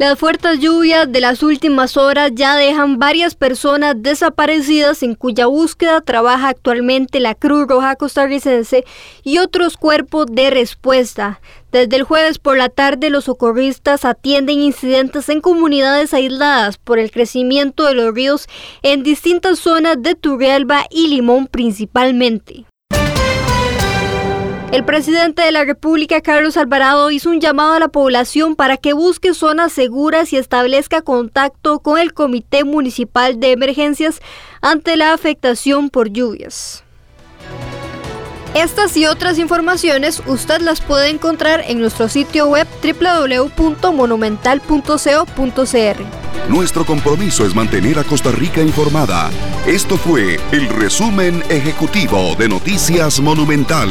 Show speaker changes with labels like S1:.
S1: Las fuertes lluvias de las últimas horas ya dejan varias personas desaparecidas en cuya búsqueda trabaja actualmente la Cruz Roja costarricense y otros cuerpos de respuesta. Desde el jueves por la tarde los socorristas atienden incidentes en comunidades aisladas por el crecimiento de los ríos en distintas zonas de Turrialba y Limón principalmente. El presidente de la República, Carlos Alvarado, hizo un llamado a la población para que busque zonas seguras y establezca contacto con el Comité Municipal de Emergencias ante la afectación por lluvias. Estas y otras informaciones usted las puede encontrar en nuestro sitio web www.monumental.co.cr.
S2: Nuestro compromiso es mantener a Costa Rica informada. Esto fue el resumen ejecutivo de Noticias Monumental.